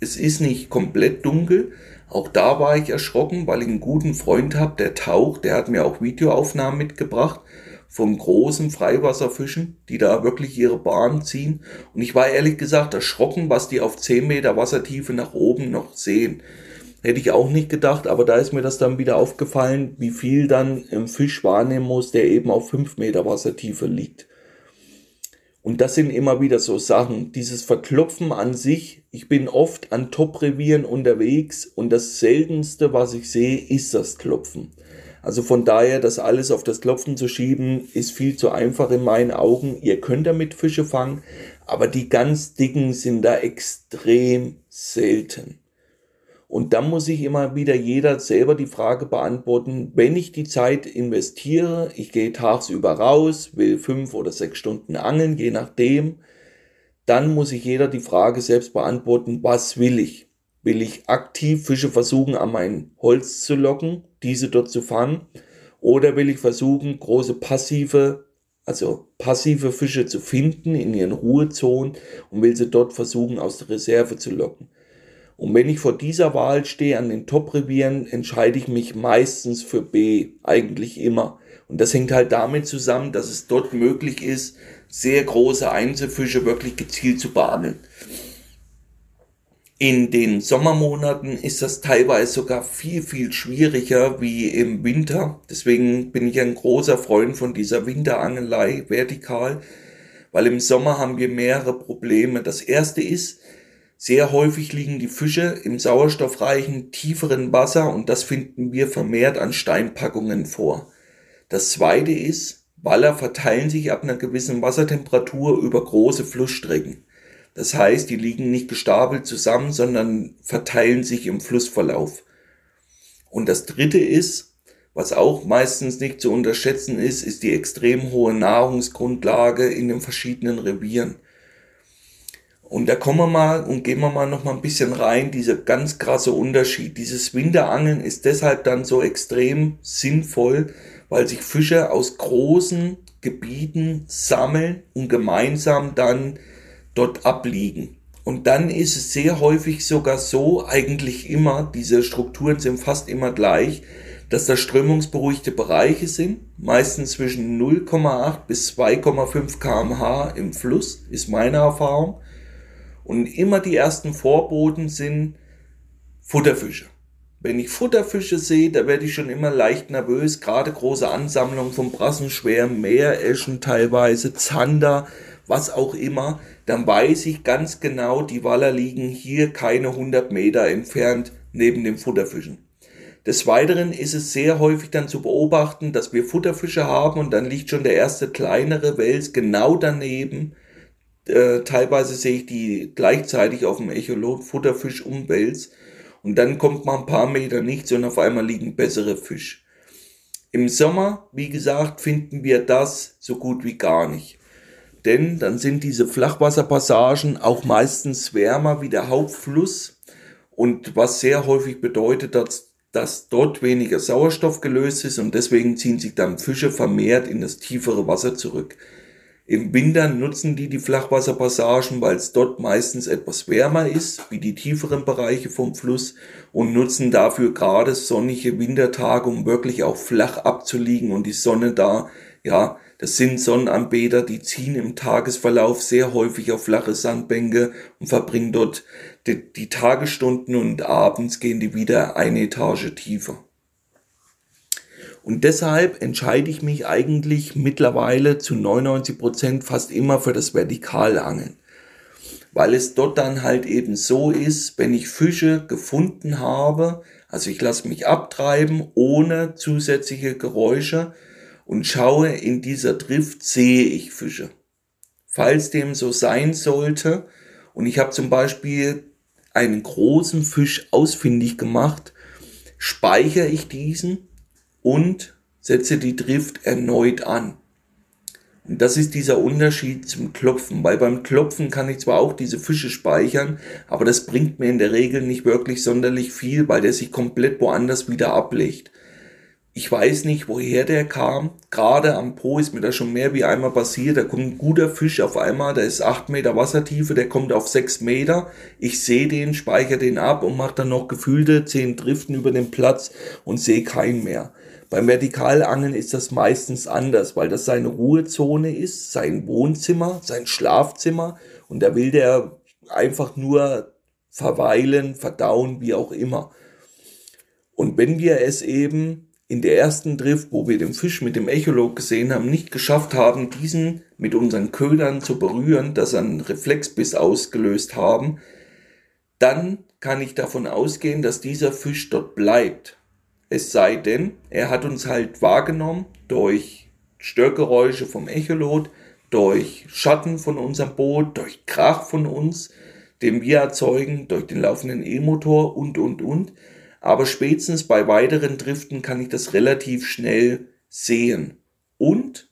Es ist nicht komplett dunkel. Auch da war ich erschrocken, weil ich einen guten Freund habe, der taucht. Der hat mir auch Videoaufnahmen mitgebracht von großen Freiwasserfischen, die da wirklich ihre Bahn ziehen. Und ich war ehrlich gesagt erschrocken, was die auf 10 Meter Wassertiefe nach oben noch sehen. Hätte ich auch nicht gedacht, aber da ist mir das dann wieder aufgefallen, wie viel dann ein Fisch wahrnehmen muss, der eben auf 5 Meter Wassertiefe liegt. Und das sind immer wieder so Sachen. Dieses Verklopfen an sich, ich bin oft an Top-Revieren unterwegs und das seltenste, was ich sehe, ist das Klopfen. Also von daher, das alles auf das Klopfen zu schieben, ist viel zu einfach in meinen Augen. Ihr könnt damit Fische fangen, aber die ganz dicken sind da extrem selten. Und dann muss sich immer wieder jeder selber die Frage beantworten, wenn ich die Zeit investiere, ich gehe tagsüber raus, will fünf oder sechs Stunden angeln, je nachdem, dann muss sich jeder die Frage selbst beantworten, was will ich? Will ich aktiv Fische versuchen, an mein Holz zu locken, diese dort zu fangen? Oder will ich versuchen, große passive, also passive Fische zu finden in ihren Ruhezonen und will sie dort versuchen, aus der Reserve zu locken? Und wenn ich vor dieser Wahl stehe an den Top-Revieren, entscheide ich mich meistens für B, eigentlich immer. Und das hängt halt damit zusammen, dass es dort möglich ist, sehr große Einzelfische wirklich gezielt zu behandeln. In den Sommermonaten ist das teilweise sogar viel, viel schwieriger wie im Winter. Deswegen bin ich ein großer Freund von dieser Winterangelei vertikal, weil im Sommer haben wir mehrere Probleme. Das erste ist, sehr häufig liegen die Fische im sauerstoffreichen, tieferen Wasser und das finden wir vermehrt an Steinpackungen vor. Das zweite ist, Waller verteilen sich ab einer gewissen Wassertemperatur über große Flussstrecken. Das heißt, die liegen nicht gestapelt zusammen, sondern verteilen sich im Flussverlauf. Und das dritte ist, was auch meistens nicht zu unterschätzen ist, ist die extrem hohe Nahrungsgrundlage in den verschiedenen Revieren. Und da kommen wir mal und gehen wir mal noch mal ein bisschen rein, dieser ganz krasse Unterschied. Dieses Winterangeln ist deshalb dann so extrem sinnvoll, weil sich Fische aus großen Gebieten sammeln und gemeinsam dann dort abliegen. Und dann ist es sehr häufig sogar so, eigentlich immer, diese Strukturen sind fast immer gleich, dass das strömungsberuhigte Bereiche sind, meistens zwischen 0,8 bis 2,5 kmh im Fluss, ist meine Erfahrung. Und immer die ersten Vorboten sind Futterfische. Wenn ich Futterfische sehe, da werde ich schon immer leicht nervös, gerade große Ansammlungen von Brassenschwärmen, Meereschen teilweise, Zander, was auch immer, dann weiß ich ganz genau, die Waller liegen hier keine 100 Meter entfernt neben den Futterfischen. Des Weiteren ist es sehr häufig dann zu beobachten, dass wir Futterfische haben und dann liegt schon der erste kleinere Wels genau daneben. Äh, teilweise sehe ich die gleichzeitig auf dem Echolot Futterfisch umwälz und dann kommt man ein paar Meter nichts und auf einmal liegen bessere Fisch. Im Sommer, wie gesagt, finden wir das so gut wie gar nicht denn dann sind diese Flachwasserpassagen auch meistens wärmer wie der Hauptfluss und was sehr häufig bedeutet, dass, dass dort weniger Sauerstoff gelöst ist und deswegen ziehen sich dann Fische vermehrt in das tiefere Wasser zurück. Im Winter nutzen die die Flachwasserpassagen, weil es dort meistens etwas wärmer ist, wie die tieferen Bereiche vom Fluss und nutzen dafür gerade sonnige Wintertage, um wirklich auch flach abzuliegen und die Sonne da, ja, das sind Sonnenanbeter, die ziehen im Tagesverlauf sehr häufig auf flache Sandbänke und verbringen dort die, die Tagesstunden und abends gehen die wieder eine Etage tiefer. Und deshalb entscheide ich mich eigentlich mittlerweile zu 99 Prozent fast immer für das Vertikalangeln. Weil es dort dann halt eben so ist, wenn ich Fische gefunden habe, also ich lasse mich abtreiben ohne zusätzliche Geräusche, und schaue in dieser Drift, sehe ich Fische. Falls dem so sein sollte, und ich habe zum Beispiel einen großen Fisch ausfindig gemacht, speichere ich diesen und setze die Drift erneut an. Und das ist dieser Unterschied zum Klopfen, weil beim Klopfen kann ich zwar auch diese Fische speichern, aber das bringt mir in der Regel nicht wirklich sonderlich viel, weil der sich komplett woanders wieder ablegt. Ich weiß nicht, woher der kam. Gerade am Po ist mir das schon mehr wie einmal passiert. Da kommt ein guter Fisch auf einmal, der ist acht Meter Wassertiefe, der kommt auf sechs Meter. Ich sehe den, speichere den ab und mache dann noch gefühlte zehn Driften über den Platz und sehe keinen mehr. Beim Vertikalangeln ist das meistens anders, weil das seine Ruhezone ist, sein Wohnzimmer, sein Schlafzimmer und da will der einfach nur verweilen, verdauen, wie auch immer. Und wenn wir es eben in der ersten Drift, wo wir den Fisch mit dem Echolog gesehen haben, nicht geschafft haben, diesen mit unseren Ködern zu berühren, dass einen Reflexbiss ausgelöst haben, dann kann ich davon ausgehen, dass dieser Fisch dort bleibt. Es sei denn, er hat uns halt wahrgenommen durch Störgeräusche vom Echolot, durch Schatten von unserem Boot, durch Krach von uns, den wir erzeugen, durch den laufenden E-Motor und, und, und. Aber spätestens bei weiteren Driften kann ich das relativ schnell sehen. Und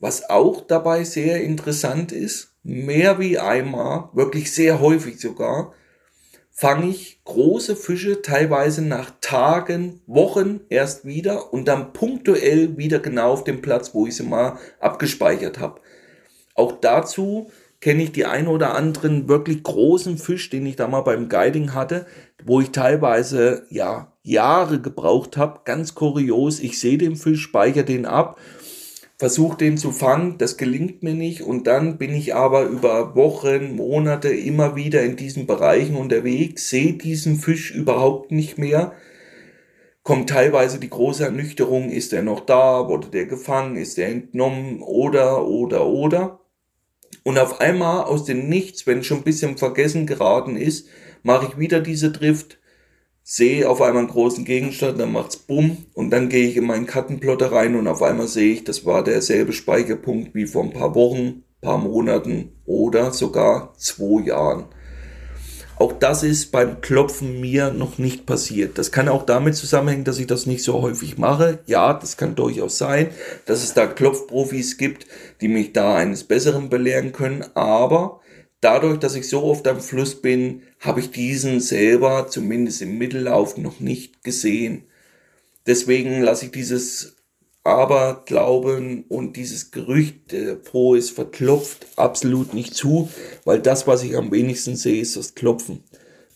was auch dabei sehr interessant ist, mehr wie einmal, wirklich sehr häufig sogar, fange ich große Fische teilweise nach Tagen, Wochen erst wieder und dann punktuell wieder genau auf dem Platz, wo ich sie mal abgespeichert habe. Auch dazu kenne ich die ein oder anderen wirklich großen Fisch, den ich da mal beim Guiding hatte, wo ich teilweise ja Jahre gebraucht habe. Ganz kurios, ich sehe den Fisch, speichere den ab versuche den zu fangen, das gelingt mir nicht und dann bin ich aber über Wochen, Monate immer wieder in diesen Bereichen unterwegs, sehe diesen Fisch überhaupt nicht mehr, kommt teilweise die große Ernüchterung, ist er noch da, wurde der gefangen, ist er entnommen oder, oder, oder. Und auf einmal aus dem Nichts, wenn schon ein bisschen vergessen geraten ist, mache ich wieder diese Drift, sehe auf einmal einen großen Gegenstand, dann macht's bumm und dann gehe ich in meinen Kartenplotter rein und auf einmal sehe ich, das war derselbe Speicherpunkt wie vor ein paar Wochen, paar Monaten oder sogar zwei Jahren. Auch das ist beim Klopfen mir noch nicht passiert. Das kann auch damit zusammenhängen, dass ich das nicht so häufig mache. Ja, das kann durchaus sein, dass es da Klopfprofis gibt, die mich da eines Besseren belehren können. Aber dadurch, dass ich so oft am Fluss bin, habe ich diesen selber zumindest im Mittellauf noch nicht gesehen. Deswegen lasse ich dieses Aberglauben und dieses Gerücht, der Po ist verklopft, absolut nicht zu, weil das, was ich am wenigsten sehe, ist das Klopfen.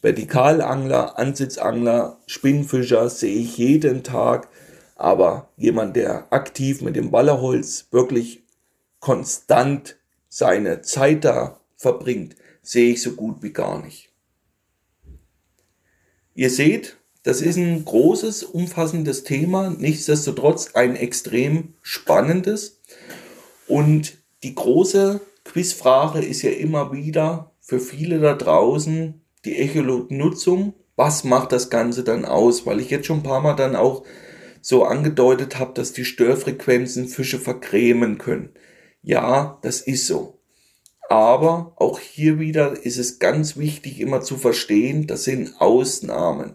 Vertikalangler, Ansitzangler, Spinnfischer sehe ich jeden Tag, aber jemand, der aktiv mit dem Ballerholz wirklich konstant seine Zeit da verbringt, sehe ich so gut wie gar nicht. Ihr seht, das ist ein großes, umfassendes Thema, nichtsdestotrotz ein extrem spannendes. Und die große Quizfrage ist ja immer wieder für viele da draußen die Echolot-Nutzung. Was macht das Ganze dann aus? Weil ich jetzt schon ein paar Mal dann auch so angedeutet habe, dass die Störfrequenzen Fische vergrämen können. Ja, das ist so. Aber auch hier wieder ist es ganz wichtig immer zu verstehen, das sind Ausnahmen.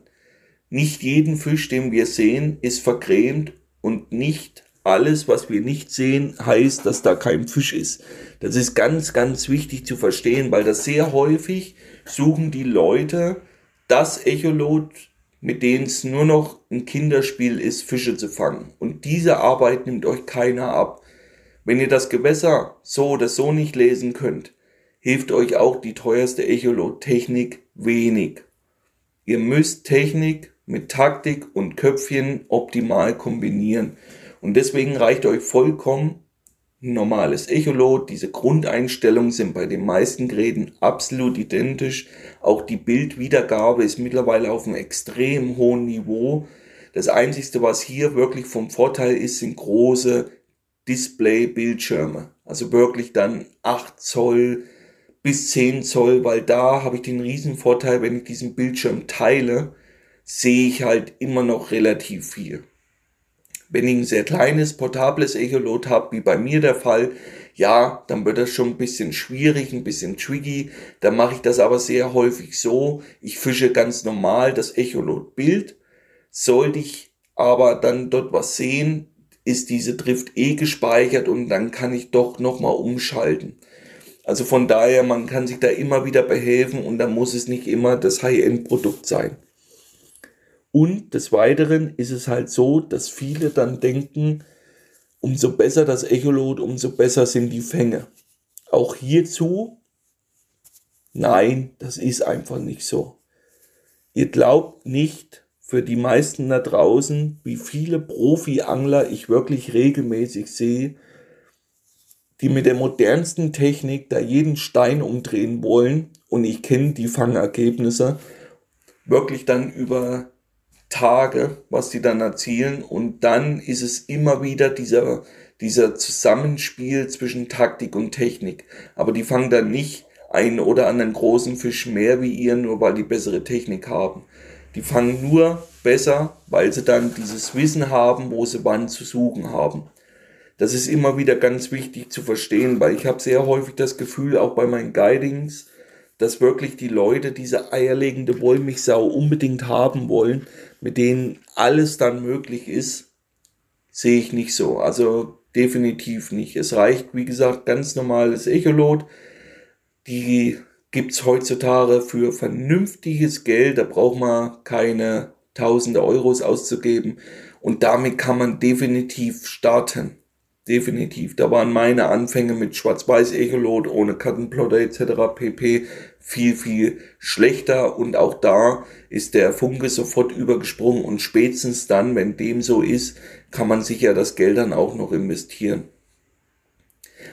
Nicht jeden Fisch, den wir sehen, ist vergrämt und nicht alles, was wir nicht sehen, heißt, dass da kein Fisch ist. Das ist ganz, ganz wichtig zu verstehen, weil das sehr häufig suchen die Leute das Echolot, mit denen es nur noch ein Kinderspiel ist, Fische zu fangen. Und diese Arbeit nimmt euch keiner ab. Wenn ihr das Gewässer so oder so nicht lesen könnt, hilft euch auch die teuerste Echolot-Technik wenig. Ihr müsst Technik mit Taktik und Köpfchen optimal kombinieren. Und deswegen reicht euch vollkommen ein normales Echolot. Diese Grundeinstellungen sind bei den meisten Geräten absolut identisch. Auch die Bildwiedergabe ist mittlerweile auf einem extrem hohen Niveau. Das einzigste, was hier wirklich vom Vorteil ist, sind große Display-Bildschirme. Also wirklich dann 8 Zoll bis 10 Zoll, weil da habe ich den riesen Vorteil, wenn ich diesen Bildschirm teile, sehe ich halt immer noch relativ viel. Wenn ich ein sehr kleines, portables Echolot habe, wie bei mir der Fall, ja, dann wird das schon ein bisschen schwierig, ein bisschen tricky. Dann mache ich das aber sehr häufig so. Ich fische ganz normal das Echolot-Bild. Sollte ich aber dann dort was sehen, ist diese Drift eh gespeichert und dann kann ich doch nochmal umschalten. Also von daher, man kann sich da immer wieder behelfen und da muss es nicht immer das High-End-Produkt sein. Und des Weiteren ist es halt so, dass viele dann denken, umso besser das Echolot, umso besser sind die Fänge. Auch hierzu, nein, das ist einfach nicht so. Ihr glaubt nicht für die meisten da draußen, wie viele Profi-Angler ich wirklich regelmäßig sehe, die mit der modernsten Technik da jeden Stein umdrehen wollen und ich kenne die Fangergebnisse wirklich dann über Tage, was die dann erzielen und dann ist es immer wieder dieser, dieser Zusammenspiel zwischen Taktik und Technik. Aber die fangen dann nicht einen oder anderen großen Fisch mehr wie ihr, nur weil die bessere Technik haben. Die fangen nur besser, weil sie dann dieses Wissen haben, wo sie wann zu suchen haben. Das ist immer wieder ganz wichtig zu verstehen, weil ich habe sehr häufig das Gefühl, auch bei meinen Guidings, dass wirklich die Leute diese eierlegende Wollmilchsau unbedingt haben wollen, mit denen alles dann möglich ist, sehe ich nicht so. Also definitiv nicht. Es reicht, wie gesagt, ganz normales Echolot. Die gibt's heutzutage für vernünftiges Geld. Da braucht man keine tausende Euros auszugeben. Und damit kann man definitiv starten definitiv. Da waren meine Anfänge mit Schwarz-Weiß-Echolot ohne Kartenplotter etc. pp. viel, viel schlechter und auch da ist der Funke sofort übergesprungen und spätestens dann, wenn dem so ist, kann man sich ja das Geld dann auch noch investieren.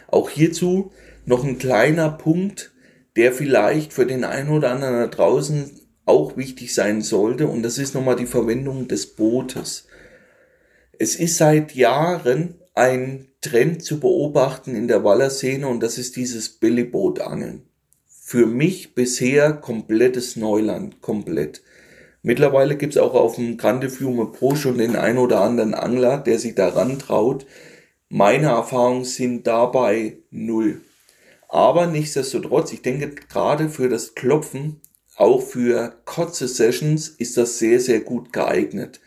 Auch hierzu noch ein kleiner Punkt, der vielleicht für den einen oder anderen da draußen auch wichtig sein sollte und das ist nochmal die Verwendung des Bootes. Es ist seit Jahren ein Trend zu beobachten in der Wallerszene und das ist dieses Billigboot-Angeln. Für mich bisher komplettes Neuland, komplett. Mittlerweile gibt's auch auf dem Grande Fiume Pro schon den ein oder anderen Angler, der sich daran traut. Meine Erfahrungen sind dabei null. Aber nichtsdestotrotz, ich denke gerade für das Klopfen, auch für kurze Sessions ist das sehr, sehr gut geeignet.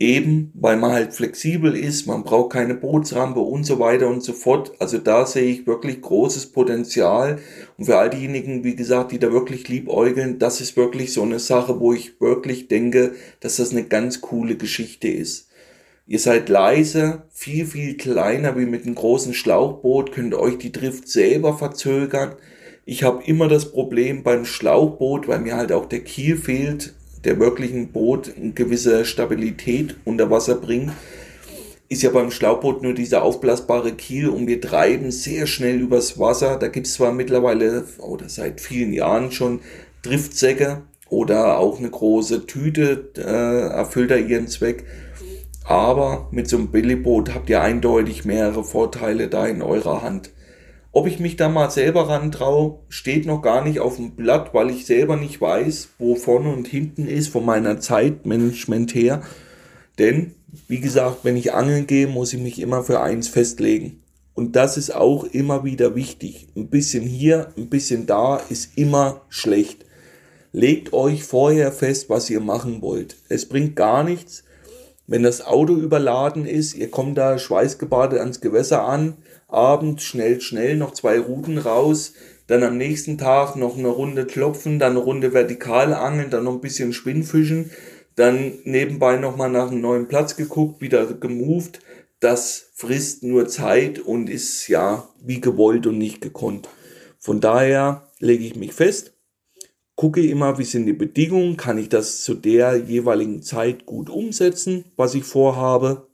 Eben, weil man halt flexibel ist, man braucht keine Bootsrampe und so weiter und so fort. Also da sehe ich wirklich großes Potenzial. Und für all diejenigen, wie gesagt, die da wirklich liebäugeln, das ist wirklich so eine Sache, wo ich wirklich denke, dass das eine ganz coole Geschichte ist. Ihr seid leise, viel, viel kleiner wie mit einem großen Schlauchboot, könnt euch die Drift selber verzögern. Ich habe immer das Problem beim Schlauchboot, weil mir halt auch der Kiel fehlt, der wirklich ein Boot eine gewisse Stabilität unter Wasser bringt, ist ja beim Schlauchboot nur dieser aufblasbare Kiel und wir treiben sehr schnell übers Wasser. Da gibt es zwar mittlerweile oder seit vielen Jahren schon Driftsäcke oder auch eine große Tüte äh, erfüllt da ihren Zweck. Aber mit so einem Billigboot habt ihr eindeutig mehrere Vorteile da in eurer Hand. Ob ich mich da mal selber rantraue, steht noch gar nicht auf dem Blatt, weil ich selber nicht weiß, wo vorne und hinten ist von meiner Zeitmanagement her. Denn, wie gesagt, wenn ich angeln gehe, muss ich mich immer für eins festlegen. Und das ist auch immer wieder wichtig. Ein bisschen hier, ein bisschen da ist immer schlecht. Legt euch vorher fest, was ihr machen wollt. Es bringt gar nichts, wenn das Auto überladen ist, ihr kommt da schweißgebadet ans Gewässer an, abends schnell, schnell noch zwei Routen raus, dann am nächsten Tag noch eine Runde klopfen, dann eine Runde vertikal angeln, dann noch ein bisschen Spinnfischen, dann nebenbei nochmal nach einem neuen Platz geguckt, wieder gemoved. Das frisst nur Zeit und ist ja wie gewollt und nicht gekonnt. Von daher lege ich mich fest, gucke immer, wie sind die Bedingungen, kann ich das zu der jeweiligen Zeit gut umsetzen, was ich vorhabe.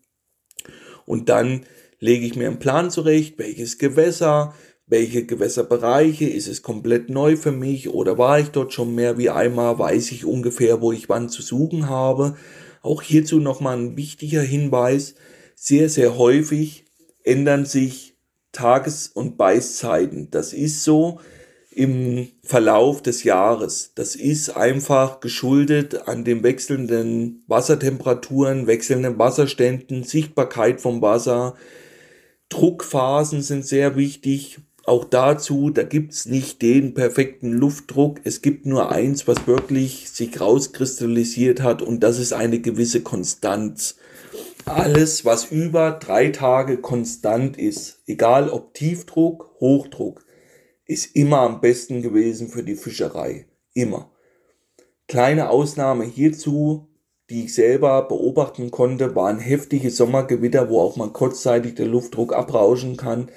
Und dann lege ich mir einen Plan zurecht, welches Gewässer, welche Gewässerbereiche, ist es komplett neu für mich oder war ich dort schon mehr wie einmal, weiß ich ungefähr, wo ich wann zu suchen habe. Auch hierzu nochmal ein wichtiger Hinweis, sehr, sehr häufig ändern sich Tages- und Beißzeiten. Das ist so im Verlauf des Jahres. Das ist einfach geschuldet an den wechselnden Wassertemperaturen, wechselnden Wasserständen, Sichtbarkeit vom Wasser, Druckphasen sind sehr wichtig. Auch dazu, da gibt's nicht den perfekten Luftdruck. Es gibt nur eins, was wirklich sich rauskristallisiert hat und das ist eine gewisse Konstanz. Alles, was über drei Tage konstant ist, egal ob Tiefdruck, Hochdruck, ist immer am besten gewesen für die Fischerei. Immer. Kleine Ausnahme hierzu die ich selber beobachten konnte, waren heftige Sommergewitter, wo auch mal kurzzeitig der Luftdruck abrauschen kann.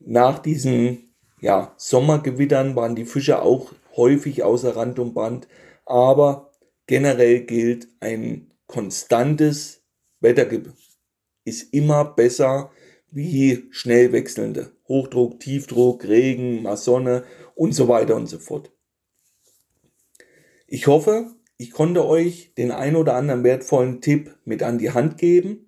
Nach diesen ja, Sommergewittern waren die Fische auch häufig außer Rand und Band, aber generell gilt ein konstantes Wetter ist immer besser wie schnell wechselnde. Hochdruck, Tiefdruck, Regen, Sonne und so weiter und so fort. Ich hoffe, ich konnte euch den ein oder anderen wertvollen Tipp mit an die Hand geben.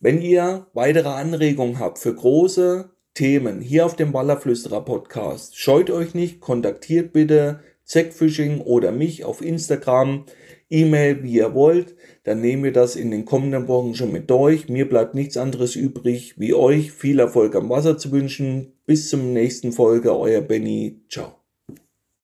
Wenn ihr weitere Anregungen habt für große Themen hier auf dem Wallerflüsterer Podcast, scheut euch nicht, kontaktiert bitte Zackfishing oder mich auf Instagram, E-Mail, wie ihr wollt. Dann nehmen wir das in den kommenden Wochen schon mit durch. Mir bleibt nichts anderes übrig, wie euch viel Erfolg am Wasser zu wünschen. Bis zum nächsten Folge, euer Benny. Ciao.